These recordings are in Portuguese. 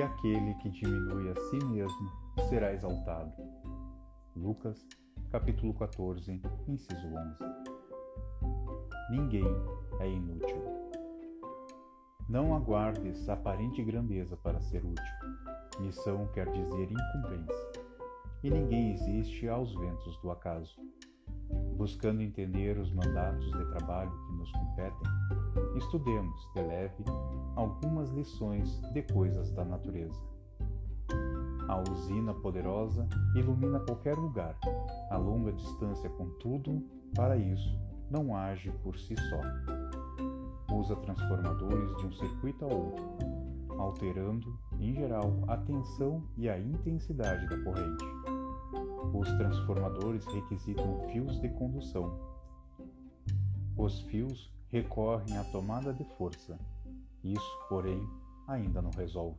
aquele que diminui a si mesmo será exaltado. Lucas, capítulo 14, inciso 11. Ninguém é inútil. Não aguardes aparente grandeza para ser útil. Missão quer dizer incumbência. E ninguém existe aos ventos do acaso. Buscando entender os mandatos de trabalho que nos competem, estudemos, de leve, algumas lições de coisas da natureza. A usina poderosa ilumina qualquer lugar. A longa distância, contudo, para isso, não age por si só. Usa transformadores de um circuito a outro, alterando, em geral, a tensão e a intensidade da corrente. Os transformadores requisitam fios de condução. Os fios recorrem à tomada de força. Isso, porém, ainda não resolve.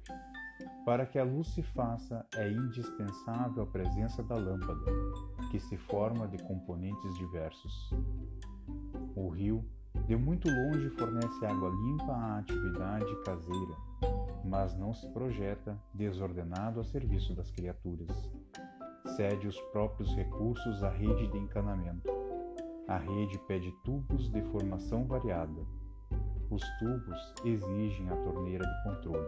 Para que a luz se faça, é indispensável a presença da lâmpada, que se forma de componentes diversos. O rio, de muito longe, fornece água limpa à atividade caseira, mas não se projeta desordenado a serviço das criaturas. Cede os próprios recursos à rede de encanamento. A rede pede tubos de formação variada. Os tubos exigem a torneira de controle.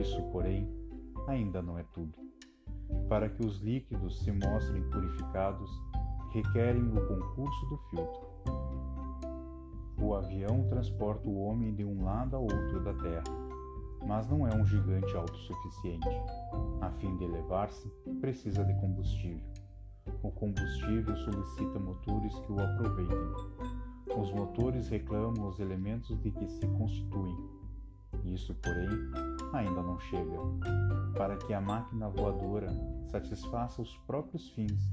Isso, porém, ainda não é tudo. Para que os líquidos se mostrem purificados, requerem o concurso do filtro. O avião transporta o homem de um lado a outro da Terra, mas não é um gigante autossuficiente. A fim de elevar-se, precisa de combustível. O combustível solicita motores que o aproveitem. Os motores reclamam os elementos de que se constituem. Isso, porém, ainda não chega. Para que a máquina voadora satisfaça os próprios fins,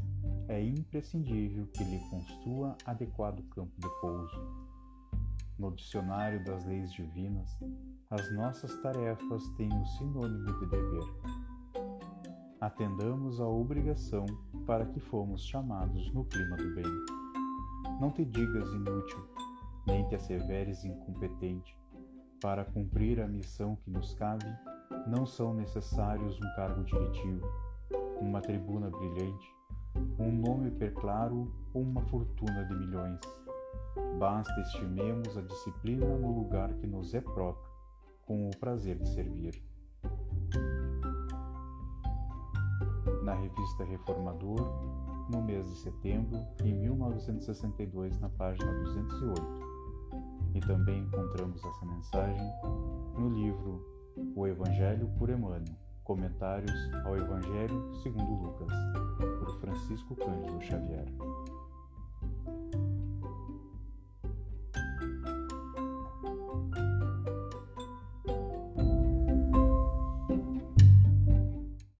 é imprescindível que lhe construa adequado campo de pouso. No dicionário das leis divinas, as nossas tarefas têm o sinônimo de dever. Atendamos à obrigação para que fomos chamados no clima do bem. Não te digas inútil, nem te asseveres incompetente, para cumprir a missão que nos cabe, não são necessários um cargo diretivo, uma tribuna brilhante, um nome perclaro ou uma fortuna de milhões. Basta estimemos a disciplina no lugar que nos é próprio, com o prazer de servir. Na revista Reformador, no mês de setembro, em 1962, na página 208 e também encontramos essa mensagem no livro O Evangelho por Emmanuel, Comentários ao Evangelho segundo Lucas, por Francisco Cândido Xavier.